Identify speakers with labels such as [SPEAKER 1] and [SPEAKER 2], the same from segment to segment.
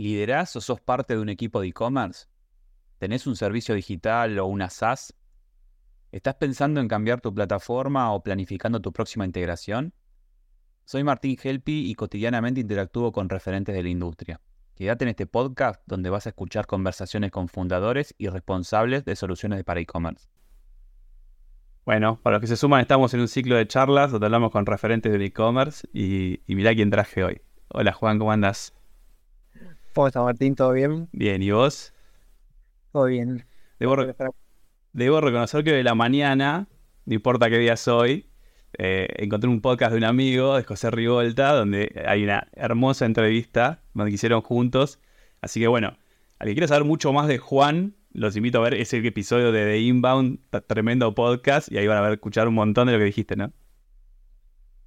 [SPEAKER 1] ¿Liderás o sos parte de un equipo de e-commerce? ¿Tenés un servicio digital o una SaaS? ¿Estás pensando en cambiar tu plataforma o planificando tu próxima integración? Soy Martín Helpi y cotidianamente interactúo con referentes de la industria. Quédate en este podcast donde vas a escuchar conversaciones con fundadores y responsables de soluciones para e-commerce.
[SPEAKER 2] Bueno, para los que se suman, estamos en un ciclo de charlas donde hablamos con referentes del e-commerce y, y mirá quién traje hoy. Hola Juan, ¿cómo andas?
[SPEAKER 3] ¿Cómo estás, Martín? ¿Todo bien?
[SPEAKER 2] Bien, ¿y vos?
[SPEAKER 3] Todo bien.
[SPEAKER 2] Debo, reconocer que de la mañana, no importa qué día soy, eh, encontré un podcast de un amigo, de José Rivolta, donde hay una hermosa entrevista donde hicieron juntos. Así que bueno, al que quiera saber mucho más de Juan, los invito a ver ese episodio de The Inbound, tremendo podcast, y ahí van a ver, escuchar un montón de lo que dijiste, ¿no?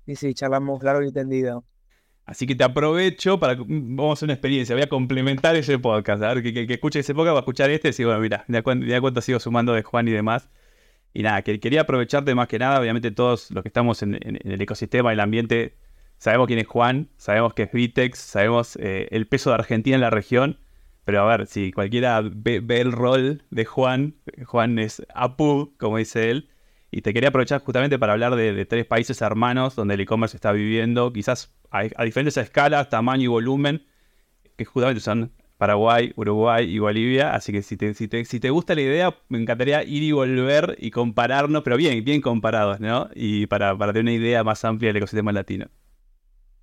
[SPEAKER 3] Sí, sí, charlamos largo y tendido.
[SPEAKER 2] Así que te aprovecho para. Vamos a hacer una experiencia. Voy a complementar ese podcast. A ver, que, que, escuche ese podcast va a escuchar este. Y bueno, mira, ya cuánto, sigo sumando de Juan y demás. Y nada, que, quería aprovecharte más que nada. Obviamente, todos los que estamos en, el ecosistema, el ambiente, sabemos quién es Juan, sabemos que es Vitex, sabemos eh, el peso de Argentina en la región. Pero a ver, si cualquiera ve, el rol de Juan, Juan es Apu, como dice él. Y te quería aprovechar justamente para hablar de, tres países hermanos donde el e-commerce está viviendo, quizás a, diferentes escalas, tamaño y volumen, que justamente son Paraguay, Uruguay y Bolivia. Así que si te, si te, gusta la idea, me encantaría ir y volver y compararnos, pero bien, bien comparados, ¿no? Y para, para tener una idea más amplia del ecosistema latino.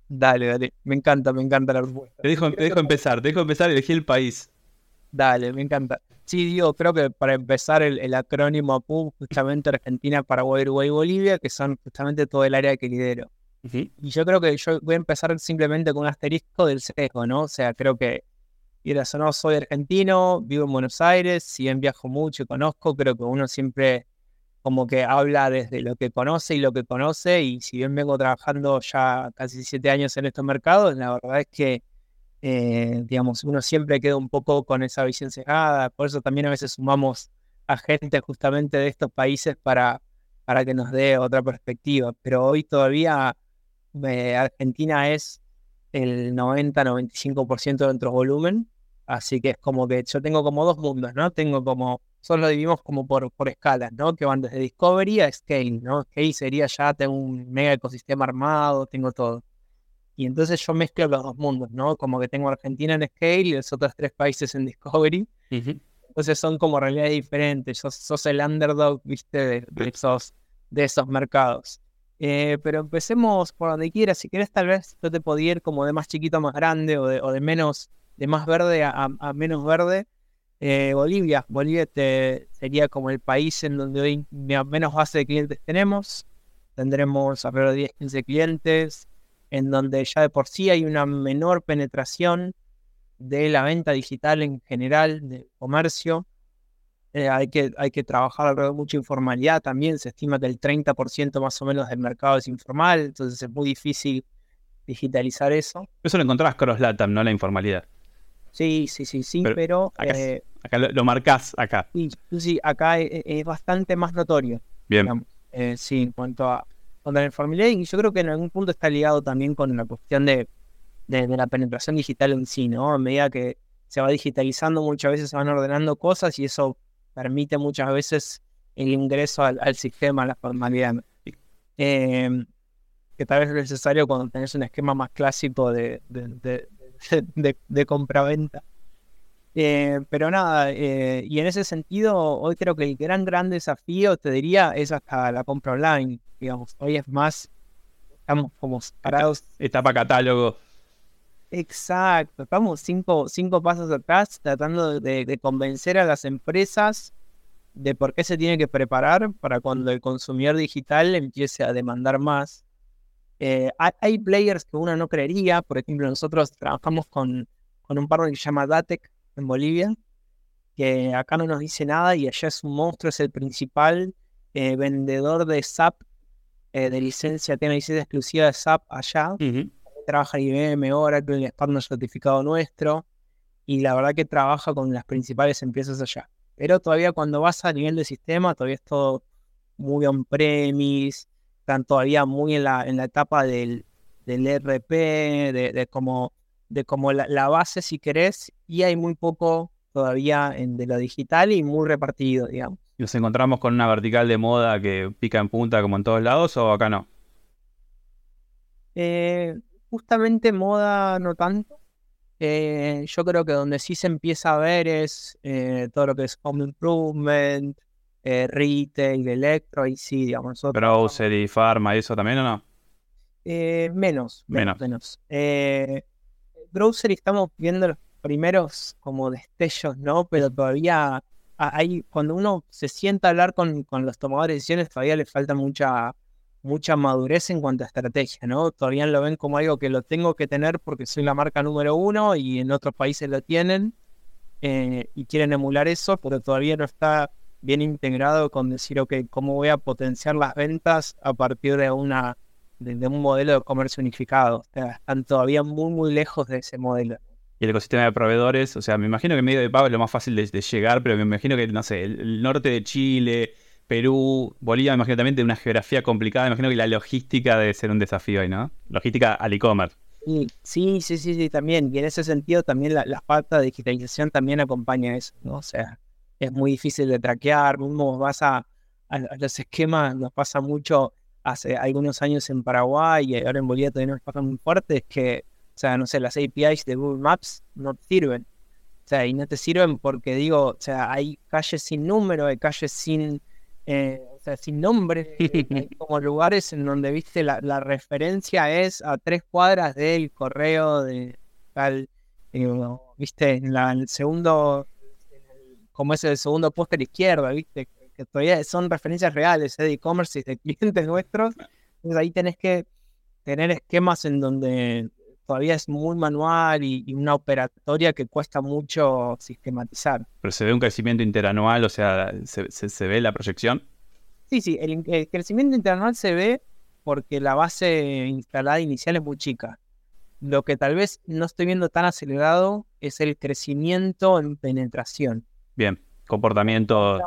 [SPEAKER 3] Dale, dale. Me encanta, me encanta la respuesta.
[SPEAKER 2] Te dejo, te dejo empezar, te dejo empezar, elegí el país.
[SPEAKER 3] Dale, me encanta. Sí, digo, creo que para empezar el, acrónimo APU, justamente Argentina, Paraguay, Uruguay y Bolivia, que son justamente todo el área que lidero. Y yo creo que yo voy a empezar simplemente con un asterisco del sesgo, ¿no? O sea, creo que, quieras o no, soy argentino, vivo en Buenos Aires, si bien viajo mucho y conozco, creo que uno siempre como que habla desde lo que conoce y lo que conoce, y si bien vengo trabajando ya casi siete años en estos mercados, la verdad es que eh, digamos, uno siempre queda un poco con esa visión cegada, por eso también a veces sumamos a gente justamente de estos países para, para que nos dé otra perspectiva, pero hoy todavía eh, Argentina es el 90-95% de nuestro volumen, así que es como que yo tengo como dos mundos, ¿no? Tengo como, solo lo dividimos como por, por escalas, ¿no? Que van desde Discovery a Scale, ¿no? Scale sería ya, tengo un mega ecosistema armado, tengo todo. Y entonces yo mezclo los dos mundos, ¿no? Como que tengo Argentina en Scale y los otros tres países en Discovery. Entonces son como realidades diferentes. Sos, sos el underdog, viste, de, esos, de esos mercados. Eh, pero empecemos por donde quieras. Si quieres, tal vez yo te podía ir como de más chiquito a más grande o de, o de menos, de más verde a, menos verde. Eh, Bolivia. Bolivia te, sería como el país en donde hoy menos base de clientes tenemos. Tendremos alrededor de 10, 15 clientes en donde ya de por sí hay una menor penetración de la venta digital en general, de comercio. Eh, hay, que, hay que trabajar alrededor de mucha informalidad también. Se estima que el 30% más o menos del mercado es informal, entonces es muy difícil digitalizar eso.
[SPEAKER 2] Eso lo encontrás cross-LATAM, ¿no? La informalidad.
[SPEAKER 3] Sí, sí, sí, sí, pero...
[SPEAKER 2] acá, eh, lo, marcás acá.
[SPEAKER 3] Sí, sí acá e, e, es, bastante más notorio.
[SPEAKER 2] Bien.
[SPEAKER 3] Eh, sí, en cuanto a, contra la informalidad y yo creo que en algún punto está ligado también con la cuestión de, de, la penetración digital en sí, ¿no? A medida que se va digitalizando, muchas veces se van ordenando cosas y eso permite muchas veces el ingreso al, sistema, a la formalidad. Em, que tal vez es necesario cuando tenés un esquema más clásico de, de, de, de compra-venta. Eh, pero nada, eh, y en ese sentido, hoy creo que el gran, gran desafío, te diría, es hasta la compra online. Digamos, hoy es más, estamos como parados.
[SPEAKER 2] Etapa catálogo.
[SPEAKER 3] Exacto, estamos cinco, cinco pasos atrás tratando de, convencer a las empresas de por qué se tiene que preparar para cuando el consumidor digital empiece a demandar más. Eh, hay, players que uno no creería, por ejemplo, nosotros trabajamos con, con un partner que se llama Datec, en Bolivia, que acá no nos dice nada y allá es un monstruo, es el principal eh, vendedor de SAP, eh, de licencia, tiene licencia exclusiva de SAP allá. Trabaja en IBM, Oracle, es partner certificado nuestro y la verdad que trabaja con las principales empresas allá. Pero todavía cuando vas a nivel de sistema, todavía es todo muy on-premise, están todavía muy en la, en la etapa del, del RP, de, de como de como la, base, si querés, y hay muy poco todavía en, de lo digital y muy repartido, digamos.
[SPEAKER 2] ¿Nos encontramos con una vertical de moda que pica en punta como en todos lados o acá no?
[SPEAKER 3] Eh, justamente moda no tanto. Eh, yo creo que donde sí se empieza a ver es eh, todo lo que es home improvement, retail, electro, y sí, digamos.
[SPEAKER 2] Nosotros, y pharma, ¿y eso también o no?
[SPEAKER 3] menos, menos, menos. Grocery estamos viendo los primeros como destellos, ¿no? Pero todavía hay, cuando uno se sienta a hablar con, con los tomadores de decisiones, todavía le falta mucha mucha madurez en cuanto a estrategia, ¿no? Todavía lo ven como algo que lo tengo que tener porque soy la marca número uno y en otros países lo tienen eh, y quieren emular eso, pero todavía no está bien integrado con decir, ok, ¿cómo voy a potenciar las ventas a partir de, una, de, un modelo de comercio unificado? O sea, están todavía muy, muy lejos de ese modelo.
[SPEAKER 2] Y el ecosistema de proveedores, o sea, me imagino que en medio de pago es lo más fácil de, llegar, pero me imagino que, no sé, el norte de Chile, Perú, Bolivia, me imagino también de una geografía complicada. Me imagino que la logística debe ser un desafío ahí, ¿no? Logística al e-commerce.
[SPEAKER 3] Sí, sí, sí, sí, también. Y en ese sentido también la, la falta de digitalización también acompaña eso, ¿no? O sea, es muy difícil de traquear. Mismo vas a, los esquemas, nos pasa mucho hace algunos años en Paraguay y ahora en Bolivia también nos pasa muy fuerte, es que, o sea, no sé, las APIs de Google Maps no sirven. O sea, y no te sirven porque digo, o sea, hay calles sin número, hay calles sin eh, o sea, sin nombre, como lugares en donde, viste, la, referencia es a tres cuadras del correo de tal, viste, en, la, el segundo, como es el segundo póster izquierdo, viste, que todavía son referencias reales eh, de e-commerce y de clientes nuestros. Entonces ahí tenés que tener esquemas en donde todavía es muy manual y, una operatoria que cuesta mucho sistematizar.
[SPEAKER 2] Pero se ve un crecimiento interanual, o sea, ¿se, ve la proyección?
[SPEAKER 3] Sí, sí, el, crecimiento interanual se ve porque la base instalada inicial es muy chica. Lo que tal vez no estoy viendo tan acelerado es el crecimiento en penetración.
[SPEAKER 2] Bien, comportamiento.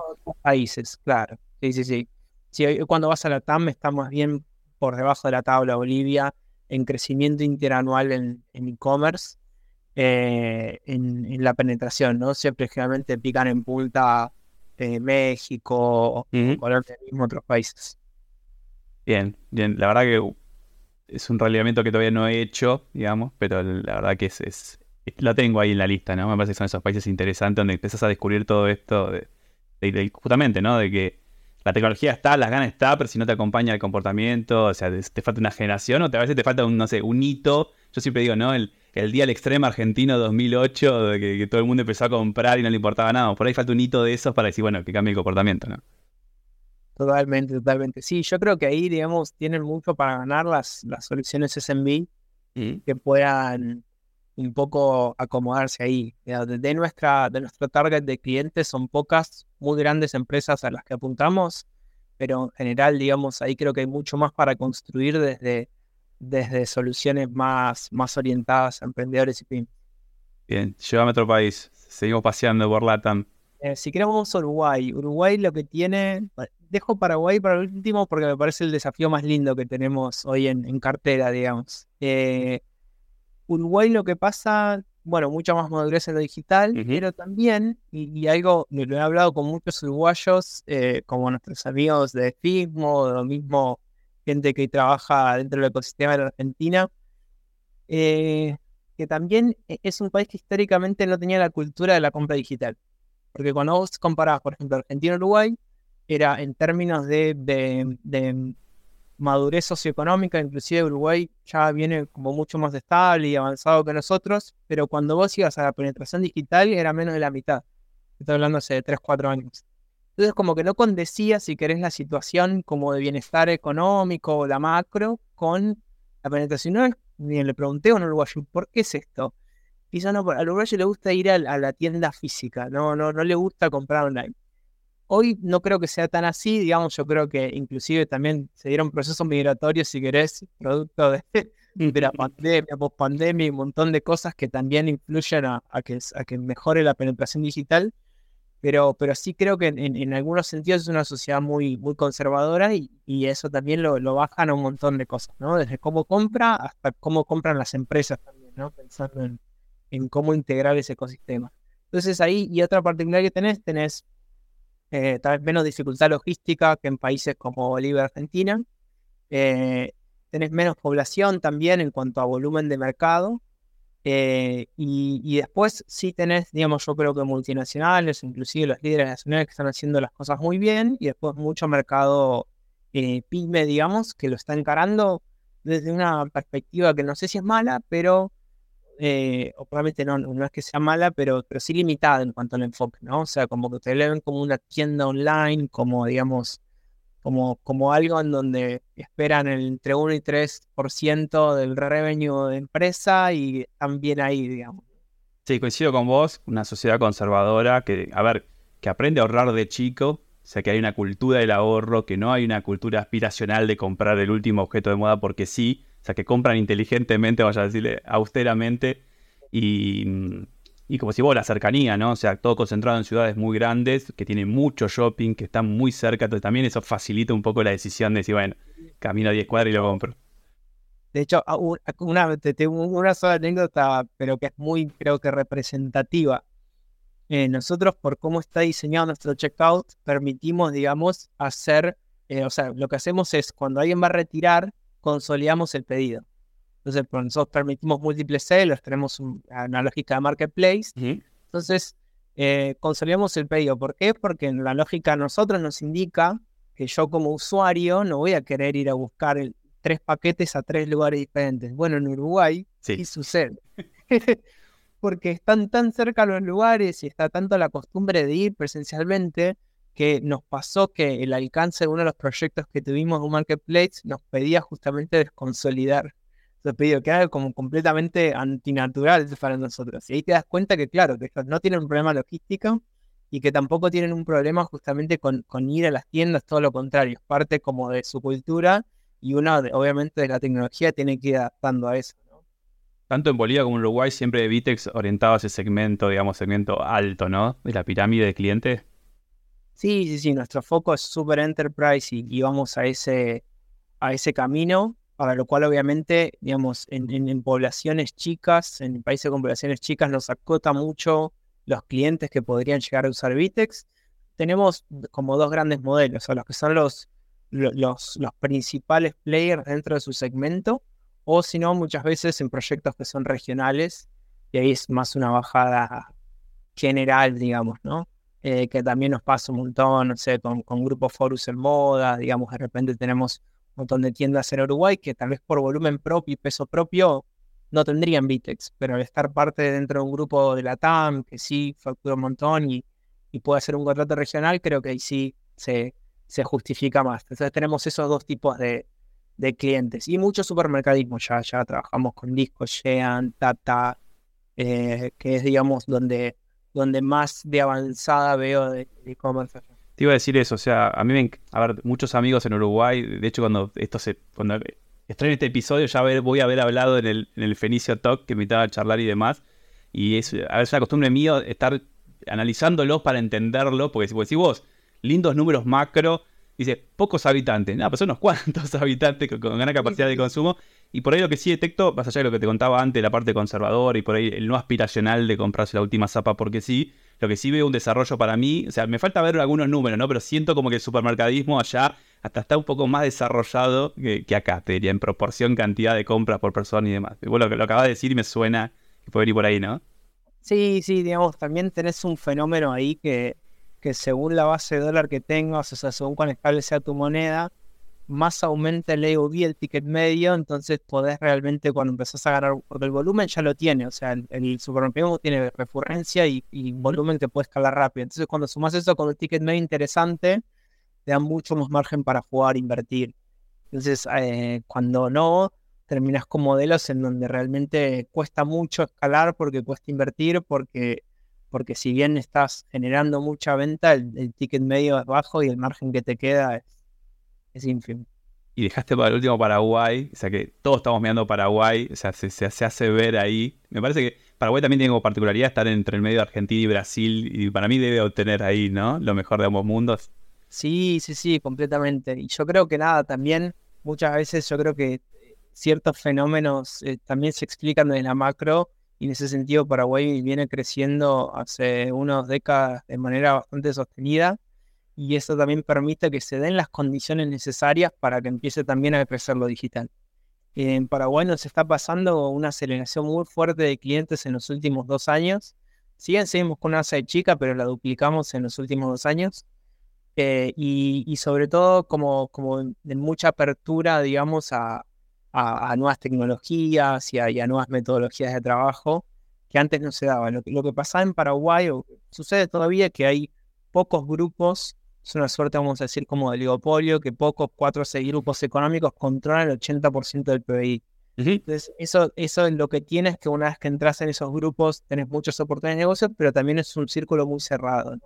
[SPEAKER 3] Países, claro. Sí, sí, sí. sí cuando vas a la TAM está más bien por debajo de la tabla Bolivia en crecimiento interanual en e-commerce, eh, en, la penetración, ¿no? Siempre generalmente pican en punta eh, México o otros países.
[SPEAKER 2] Bien, bien. La verdad que es un relevamiento que todavía no he hecho, digamos, pero la verdad que es, es, lo tengo ahí en la lista, ¿no? Me parece que son esos países interesantes donde empiezas a descubrir todo esto de justamente, ¿no? De que la tecnología está, las ganas está, pero si no te acompaña el comportamiento, o sea, te, falta una generación o te, a veces te falta un, no sé, un hito. Yo siempre digo, ¿no? El, el día del extremo argentino 2008, de que, todo el mundo empezó a comprar y no le importaba nada. Por ahí falta un hito de esos para decir, bueno, que cambie el comportamiento, ¿no?
[SPEAKER 3] Totalmente, totalmente. Sí, yo creo que ahí, digamos, tienen mucho para ganar las, las soluciones SMB que puedan un poco acomodarse ahí. De, nuestra, de nuestro target de clientes son pocas, muy grandes empresas a las que apuntamos, pero en general, digamos, ahí creo que hay mucho más para construir desde, desde soluciones más, más orientadas a emprendedores y pymes.
[SPEAKER 2] Bien, llévame a otro país. Seguimos paseando por Latam.
[SPEAKER 3] Eh, si queremos vamos a Uruguay. Uruguay lo que tiene... Dejo Paraguay para el último porque me parece el desafío más lindo que tenemos hoy en, en cartera, digamos. Eh, Uruguay lo que pasa, bueno, mucha más madurez en lo digital, pero también, y, algo, lo he hablado con muchos uruguayos, eh, como nuestros amigos de FISMO, lo mismo gente que trabaja dentro del ecosistema de la Argentina, eh, que también e, es un país que históricamente no tenía la cultura de la compra digital. Porque cuando vos comparás, por ejemplo, Argentina-Uruguay, era en términos de madurez socioeconómica, inclusive Uruguay ya viene como mucho más estable y avanzado que nosotros, pero cuando vos ibas a la penetración digital era menos de la mitad. Estoy hablando hace 3, 4 años. Entonces como que no condecía, si querés, la situación como de bienestar económico o la macro con la penetración. Ni le pregunté a un uruguayo, ¿por qué es esto? Quizá no, al uruguayo le gusta ir a, la tienda física, no, no, no le gusta comprar online. Hoy no creo que sea tan así, digamos, yo creo que inclusive también se dieron procesos migratorios, si querés, producto de, la pandemia, post-pandemia y un montón de cosas que también influyen a, que, a que mejore la penetración digital, pero, pero sí creo que en, algunos sentidos es una sociedad muy, muy conservadora y, eso también lo, lo, bajan a un montón de cosas, ¿no? Desde cómo compra hasta cómo compran las empresas también. ¿no? Pensando en, en cómo integrar ese ecosistema. Entonces ahí, y otra particularidad que tenés, tenés eh, tal vez menos dificultad logística que en países como Bolivia, Argentina. Eh, tenés menos población también en cuanto a volumen de mercado. Eh, y, después sí tenés, digamos, yo creo que multinacionales, inclusive los líderes nacionales que están haciendo las cosas muy bien, y después mucho mercado pyme, digamos, que lo está encarando desde una perspectiva que no sé si es mala, pero eh, probablemente no, no es que sea mala, pero, pero sí limitada en cuanto al enfoque, ¿no? O sea, como que le ven como una tienda online, como digamos, como, como algo en donde esperan entre 1 y 3% del revenue de empresa y también ahí, digamos.
[SPEAKER 2] Sí, coincido con vos, una sociedad conservadora que, a ver, que aprende a ahorrar de chico, o sea, que hay una cultura del ahorro, que no hay una cultura aspiracional de comprar el último objeto de moda porque sí, o sea, que compran inteligentemente, vaya a decirle, austeramente. Y, y como si vos, la cercanía, ¿no? O sea, todo concentrado en ciudades muy grandes, que tienen mucho shopping, que están muy cerca. Entonces también eso facilita un poco la decisión de decir, bueno, camino a 10 cuadras y lo compro.
[SPEAKER 3] De hecho, una, una sola anécdota, pero que es muy, creo que representativa. Eh, nosotros, por cómo está diseñado nuestro checkout, permitimos, digamos, hacer, eh, o sea, lo que hacemos es cuando alguien va a retirar, consolidamos el pedido. Entonces, pues, nosotros permitimos múltiples sellers, tenemos una lógica de marketplace. Entonces, eh, consolidamos el pedido. ¿Por qué? Porque en la lógica a nosotros nos indica que yo como usuario no voy a querer ir a buscar tres paquetes a tres lugares diferentes. Bueno, en Uruguay sí, sucede. Porque están tan cerca los lugares y está tanto la costumbre de ir presencialmente que nos pasó que el alcance de uno de los proyectos que tuvimos de un marketplace nos pedía justamente desconsolidar ese pedido, que era como completamente antinatural para nosotros. Y ahí te das cuenta que, claro, que no tienen un problema logístico y que tampoco tienen un problema justamente con, con ir a las tiendas, todo lo contrario, es parte como de su cultura y uno, obviamente, de la tecnología tiene que ir adaptando a eso.
[SPEAKER 2] Tanto en Bolivia como en Uruguay siempre Vitex orientado a ese segmento, digamos, segmento alto, ¿no? De la pirámide de clientes.
[SPEAKER 3] Sí, sí, sí, nuestro foco es super enterprise y, vamos a ese, a ese camino, para lo cual obviamente, digamos, en, poblaciones chicas, en países con poblaciones chicas nos acota mucho los clientes que podrían llegar a usar Vitex. Tenemos como dos grandes modelos, o los que son los, los, los principales players dentro de su segmento, o si no, muchas veces en proyectos que son regionales, y ahí es más una bajada general, digamos, ¿no? Eh, que también nos pasa un montón, no sé, con, con grupos Forus en moda, digamos, de repente tenemos un montón de tiendas en Uruguay que tal vez por volumen propio y peso propio no tendrían Vitex, pero al estar parte dentro de un grupo de la TAM que sí factura un montón y, y puede hacer un contrato regional, creo que ahí sí se, se justifica más. Entonces tenemos esos dos tipos de, de clientes y mucho supermercadismo. Ya, ya trabajamos con Disco, Shean, Tata, eh, que es, digamos, donde donde más de avanzada veo de e-commerce.
[SPEAKER 2] Te iba a decir eso, o sea, a mí me, a ver, muchos amigos en Uruguay, de hecho cuando esto se, cuando estrene este episodio ya voy a haber hablado en el, en el Fenicio Talk que invitaba a charlar y demás, y es, a veces una costumbre mío estar analizándolos para entenderlo, porque si, si vos, lindos números macro, dice, pocos habitantes, nada, pues son unos cuantos habitantes con, con gran capacidad de consumo, y por ahí lo que sí detecto, más allá de lo que te contaba antes, la parte conservadora y por ahí el no aspiracional de comprarse la última zapa porque sí, lo que sí veo un desarrollo para mí, o sea, me falta ver algunos números, ¿no? Pero siento como que el supermercadismo allá hasta está un poco más desarrollado que, acá, te diría, en proporción cantidad de compras por persona y demás. Bueno, lo lo acabas de decir y me suena que puede ir por ahí, ¿no?
[SPEAKER 3] Sí, sí, digamos, también tenés un fenómeno ahí que, que según la base de dólar que tengas, o sea, según cuán estable sea tu moneda, más aumenta el AOV, el ticket medio, entonces podés realmente cuando empezás a ganar, porque el volumen ya lo tiene, o sea, el, el tiene recurrencia y, volumen que puede escalar rápido. Entonces cuando sumas eso con un ticket medio interesante, te da mucho más margen para jugar, invertir. Entonces eh, cuando no, terminas con modelos en donde realmente cuesta mucho escalar porque cuesta invertir, porque, porque si bien estás generando mucha venta, el, el ticket medio es bajo y el margen que te queda es es ínfimo.
[SPEAKER 2] Y dejaste para el último Paraguay, o sea que todos estamos mirando Paraguay, o sea, se, hace ver ahí. Me parece que Paraguay también tiene como particularidad estar entre el medio de Argentina y Brasil, y para mí debe obtener ahí, ¿no? Lo mejor de ambos mundos.
[SPEAKER 3] Sí, sí, sí, completamente. Y yo creo que nada, también muchas veces yo creo que ciertos fenómenos eh, también se explican desde la macro y en ese sentido Paraguay viene creciendo hace unas décadas de manera bastante sostenida y eso también permite que se den las condiciones necesarias para que empiece también a crecer lo digital. En Paraguay nos está pasando una aceleración muy fuerte de clientes en los últimos dos años. Siguen, seguimos con una de chica, pero la duplicamos en los últimos dos años. Eh, y, sobre todo como, como mucha apertura, digamos, a, a, nuevas tecnologías y a, nuevas metodologías de trabajo que antes no se daban. Lo, lo que pasaba en Paraguay, o sucede todavía, que hay pocos grupos es una suerte, vamos a decir, como de oligopolio, que pocos, cuatro o seis grupos económicos controlan el 80% del PBI. Entonces, eso, eso es lo que tienes, que una vez que entras en esos grupos, tenés muchas oportunidades de negocio, pero también es un círculo muy cerrado.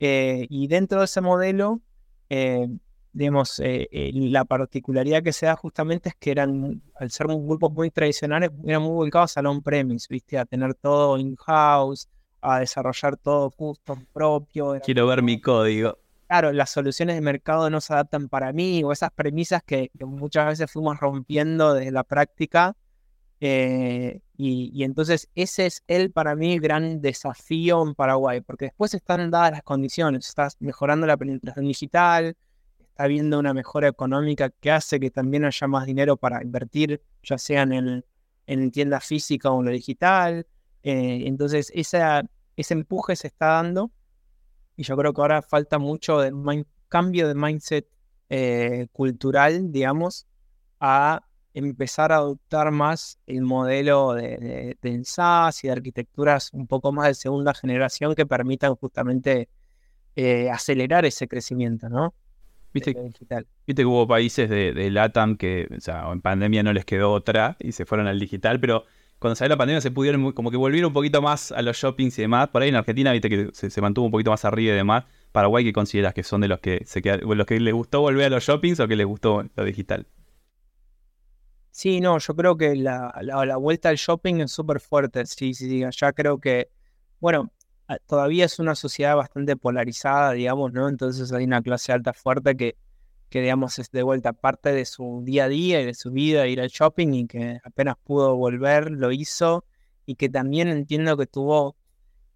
[SPEAKER 3] Eh, y dentro de ese modelo, eh, digamos, eh, la particularidad que se da justamente es que eran, al ser grupos muy tradicionales, eran muy volcados al on-premise, ¿viste? A tener todo in-house, a desarrollar todo custom propio.
[SPEAKER 2] Quiero ver mi código.
[SPEAKER 3] Claro, las soluciones de mercado no se adaptan para mí, o esas premisas que, muchas veces fuimos rompiendo desde la práctica. Eh, y, entonces ese es el, para mí, gran desafío en Paraguay, porque después están dadas las condiciones, estás mejorando la penetración digital, está habiendo una mejora económica que hace que también haya más dinero para invertir, ya sea en, el, en tienda física o en lo digital, eh, entonces, esa, ese empuje se está dando y yo creo que ahora falta mucho de cambio de mindset eh, cultural, digamos, a empezar a adoptar más el modelo de, de, SaaS y de arquitecturas un poco más de segunda generación que permitan justamente eh, acelerar ese crecimiento, ¿no?
[SPEAKER 2] Viste, digital. Viste que hubo países de, de, LATAM que, o sea, en pandemia no les quedó otra y se fueron al digital, pero cuando salió la pandemia se pudieron como que volver un poquito más a los shoppings y demás. Por ahí en Argentina, viste que se, mantuvo un poquito más arriba y demás. Paraguay, ¿qué consideras que son de los que se los que les gustó volver a los shoppings o que les gustó lo digital?
[SPEAKER 3] Sí, no, yo creo que la, vuelta al shopping es súper fuerte. Sí, sí, sí. Ya creo que, bueno, todavía es una sociedad bastante polarizada, digamos, ¿no? Entonces hay una clase alta fuerte que que digamos es de vuelta parte de su día a día y de su vida ir al shopping y que apenas pudo volver lo hizo y que también entiendo que tuvo,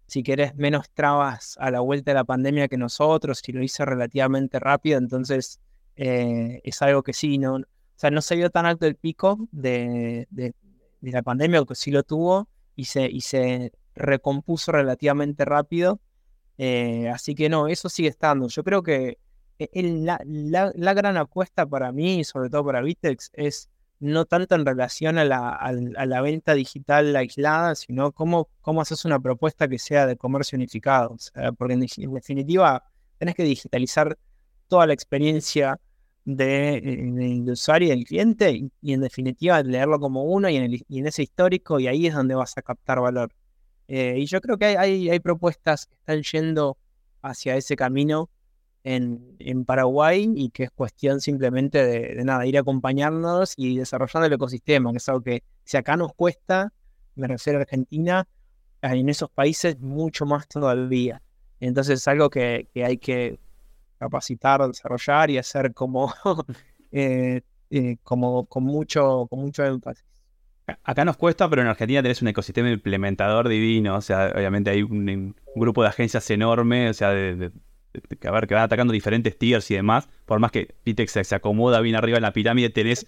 [SPEAKER 3] si querés, menos trabas a la vuelta de la pandemia que nosotros y lo hizo relativamente rápido, entonces eh, es algo que sí, no, o sea, no se vio tan alto el pico de, de, la pandemia, que sí lo tuvo y se, y se recompuso relativamente rápido. Eh, así que no, eso sigue estando. Yo creo que e, la, la, gran apuesta para mí, sobre todo para Vitex, es no tanto en relación a la, a, la venta digital aislada, sino cómo, cómo haces una propuesta que sea de comercio unificado. porque en, definitiva tenés que digitalizar toda la experiencia de, del usuario y del cliente y, en definitiva leerlo como uno y en, ese histórico y ahí es donde vas a captar valor. Eh, y yo creo que hay, hay propuestas que están yendo hacia ese camino en, Paraguay y que es cuestión simplemente de, nada, ir a acompañarnos y desarrollando el ecosistema, que es algo que si acá nos cuesta, me refiero a Argentina, en esos países mucho más todavía. Entonces es algo que, hay que capacitar, desarrollar y hacer como, eh, eh, como con, mucho, con mucho énfasis.
[SPEAKER 2] Acá nos cuesta, pero en Argentina tenés un ecosistema implementador divino. O sea, obviamente hay un, grupo de agencias enorme, o sea, de, que, a ver, que van atacando diferentes tiers y demás, por más que Pitex se, acomoda bien arriba en la pirámide, tenés...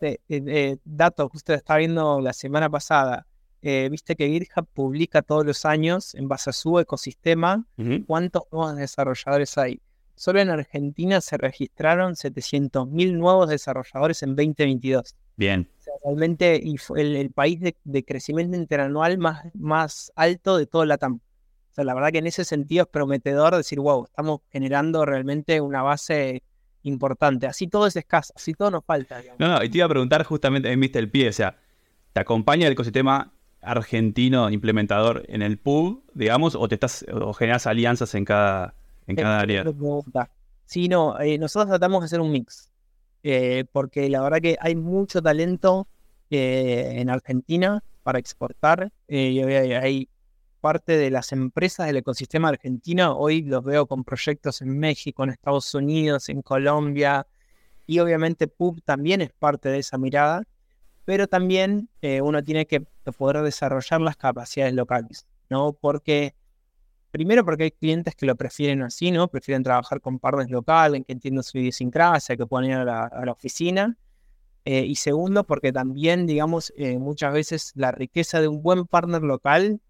[SPEAKER 3] Eh, eh, dato, justo estaba viendo la semana pasada, eh, viste que GitHub publica todos los años, en base a su ecosistema, cuántos nuevos desarrolladores hay. Solo en Argentina se registraron 700.000 nuevos desarrolladores en 2022.
[SPEAKER 2] Bien.
[SPEAKER 3] realmente el, el país de, de, crecimiento interanual más, más alto de todo el LATAM. O sea, la verdad que en ese sentido es prometedor decir, wow, estamos generando realmente una base importante. Así todo es escaso, así todo nos falta.
[SPEAKER 2] No, no, y te iba a preguntar justamente, ahí viste el pie, o sea, ¿te acompaña el ecosistema argentino implementador en el PUB, digamos, o te estás o generas alianzas en cada, en cada área?
[SPEAKER 3] Sí, no, eh, nosotros tratamos de hacer un mix, eh, porque la verdad que hay mucho talento eh, en Argentina para exportar, y hay parte de las empresas del ecosistema argentino. Hoy los veo con proyectos en México, en Estados Unidos, en Colombia. Y obviamente PUB también es parte de esa mirada. pero también eh, uno tiene que poder desarrollar las capacidades locales, ¿no? Porque, primero porque hay clientes que lo prefieren así, ¿no? Prefieren trabajar con partners locales, que entiendan su idiosincrasia, que puedan ir a la, oficina. Eh, y segundo, porque también, digamos, eh, muchas veces la riqueza de un buen partner local,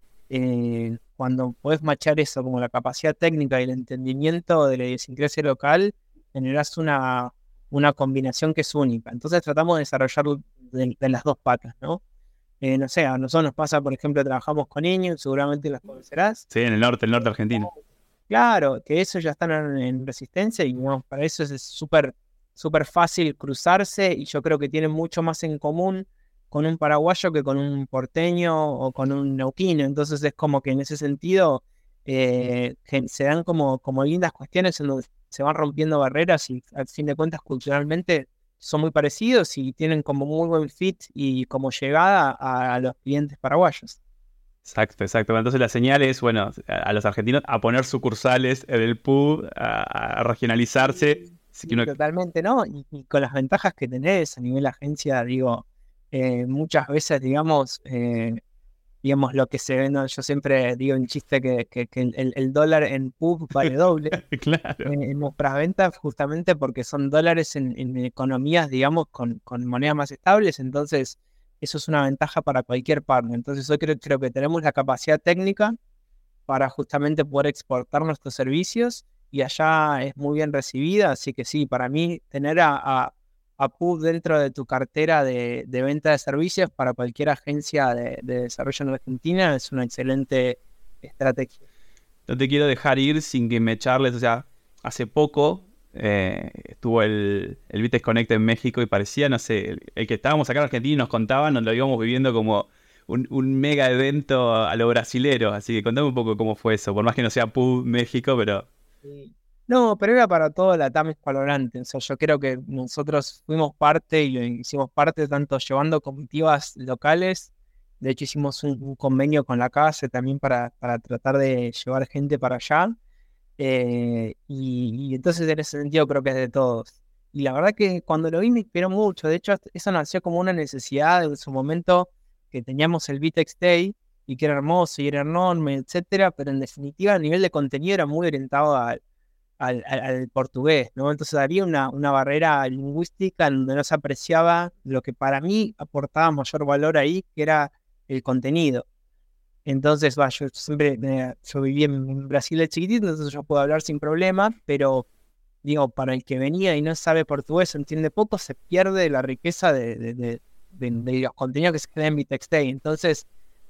[SPEAKER 3] cuando puedes machar eso como la capacidad técnica y el entendimiento de la idiosincrasia local, generas una, una combinación que es única. Entonces tratamos de desarrollar de, las dos patas, ¿no? Eh, no sé, a nosotros nos pasa, por ejemplo, trabajamos con niños, seguramente las conocerás.
[SPEAKER 2] Sí, en el norte, el norte argentino.
[SPEAKER 3] Claro, que eso ya están en, resistencia y bueno, para eso es súper súper fácil cruzarse y yo creo que tienen mucho más en común con un paraguayo que con un porteño o con un neuquino. Entonces es como que en ese sentido eh, se dan como, como lindas cuestiones en donde se van rompiendo barreras y al fin de cuentas culturalmente son muy parecidos y tienen como muy buen fit y como llegada a, los clientes paraguayos.
[SPEAKER 2] Exacto, exacto. Entonces la señal es, bueno, a, los argentinos a poner sucursales en el pub, a, regionalizarse.
[SPEAKER 3] Totalmente, ¿no? Y, con las ventajas que tenés a nivel agencia, digo, eh, muchas veces, digamos, eh, digamos, lo que se ve, yo siempre digo en chiste que, el, dólar en pub vale doble
[SPEAKER 2] claro.
[SPEAKER 3] en, nuestras ventas, justamente porque son dólares en, economías, digamos, con, monedas más estables, entonces eso es una ventaja para cualquier partner. Entonces yo creo, creo que tenemos la capacidad técnica para justamente poder exportar nuestros servicios y allá es muy bien recibida, así que sí, para mí tener a a PUB dentro de tu cartera de, venta de servicios para cualquier agencia de, desarrollo en Argentina es una excelente estrategia.
[SPEAKER 2] No te quiero dejar ir sin que me echarles, o sea, hace poco eh, estuvo el, el Vitex Connect en México y parecía, no sé, el, que estábamos acá en Argentina y nos contaban, nos lo íbamos viviendo como un, mega evento a lo brasilero, así que contame un poco cómo fue eso, por más que no sea PUB México, pero...
[SPEAKER 3] No, pero era para todo la TAM hispanohablante. O sea, yo creo que nosotros fuimos parte y hicimos parte tanto llevando comitivas locales. De hecho, hicimos un, convenio con la casa también para, para, tratar de llevar gente para allá. Eh, y, entonces en ese sentido creo que es de todos. Y la verdad que cuando lo vi me inspiró mucho. De hecho, eso nació como una necesidad en su momento que teníamos el Vitex Day y que era hermoso y era enorme, etcétera, pero en definitiva a nivel de contenido era muy orientado al al, portugués, ¿no? Entonces había una, una barrera lingüística donde no se apreciaba lo que para mí aportaba mayor valor ahí, que era el contenido. Entonces, yo siempre, yo viví en Brasil de chiquitito, entonces yo puedo hablar sin problema, pero digo, para el que venía y no sabe portugués, entiende poco, se pierde la riqueza de, de, de, los contenidos que se crean en Bitextay. Entonces,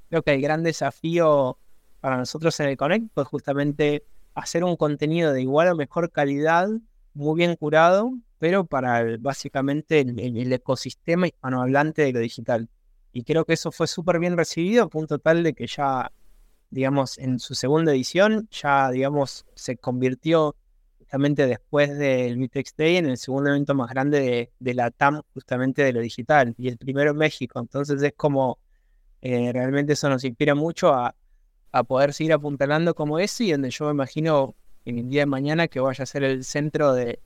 [SPEAKER 3] creo que el gran desafío para nosotros en el Connect fue justamente hacer un contenido de igual o mejor calidad, muy bien curado, pero para básicamente el, ecosistema hispanohablante de lo digital. Y creo que eso fue súper bien recibido, a punto tal de que ya, digamos, en su segunda edición, ya, digamos, se convirtió justamente después del Vitex Day en el segundo evento más grande de, la TAM, justamente de lo digital, y el primero en México. Entonces es como, eh, realmente eso nos inspira mucho a, a poder seguir apuntalando como ese y donde yo me imagino en el día de mañana que vaya a ser el centro de,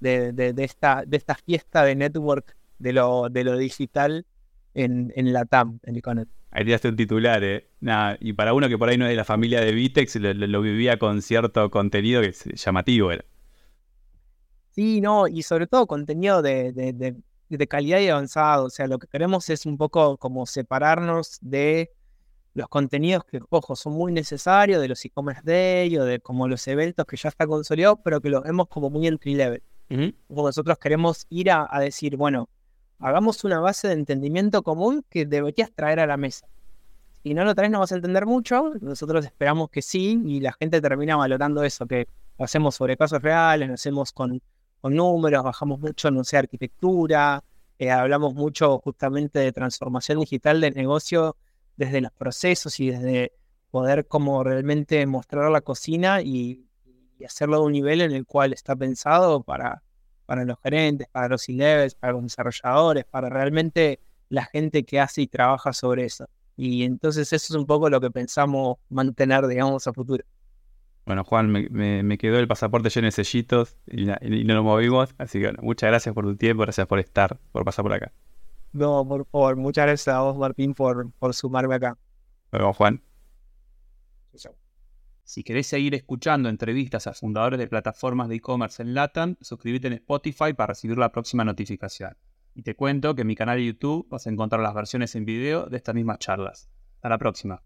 [SPEAKER 3] de, esta, de esta fiesta de network de lo, de lo digital en, en la TAM, en Iconet.
[SPEAKER 2] Ahí tiraste un titular, ¿eh? y para uno que por ahí no es de la familia de Vitex, lo, vivía con cierto contenido que es llamativo era.
[SPEAKER 3] Sí, no, y sobre todo contenido de, de, de calidad y avanzado. O sea, lo que queremos es un poco como separarnos de los contenidos que, ojo, son muy necesarios de los e-commerce day o de como los eventos que ya está consolidados, pero que los vemos como muy entry level. Nosotros queremos ir a, decir, bueno, hagamos una base de entendimiento común que deberías traer a la mesa. Si no lo traes no vas a entender mucho, nosotros esperamos que sí y la gente termina valorando eso, que lo hacemos sobre casos reales, lo hacemos con, con números, bajamos mucho, no sé, arquitectura, eh, hablamos mucho justamente de transformación digital del negocio desde los procesos y desde poder como realmente mostrar la cocina y, hacerlo de un nivel en el cual está pensado para, para los gerentes, para los C-levels, para los desarrolladores, para realmente la gente que hace y trabaja sobre eso. Y entonces eso es un poco lo que pensamos mantener, digamos, a futuro.
[SPEAKER 2] Bueno, Juan, me, quedó el pasaporte lleno de sellitos y, no nos movimos. Así que bueno, muchas gracias por tu tiempo, gracias por estar, por pasar por acá.
[SPEAKER 3] No, por favor, muchas gracias a vos, Martín, por, por sumarme acá.
[SPEAKER 4] Bueno, Juan.
[SPEAKER 2] Si querés seguir escuchando entrevistas a fundadores de plataformas de e-commerce en LATAM, suscríbete en Spotify para recibir la próxima notificación. Y te cuento que en mi canal de YouTube vas a encontrar las versiones en video de estas mismas charlas. Hasta la próxima.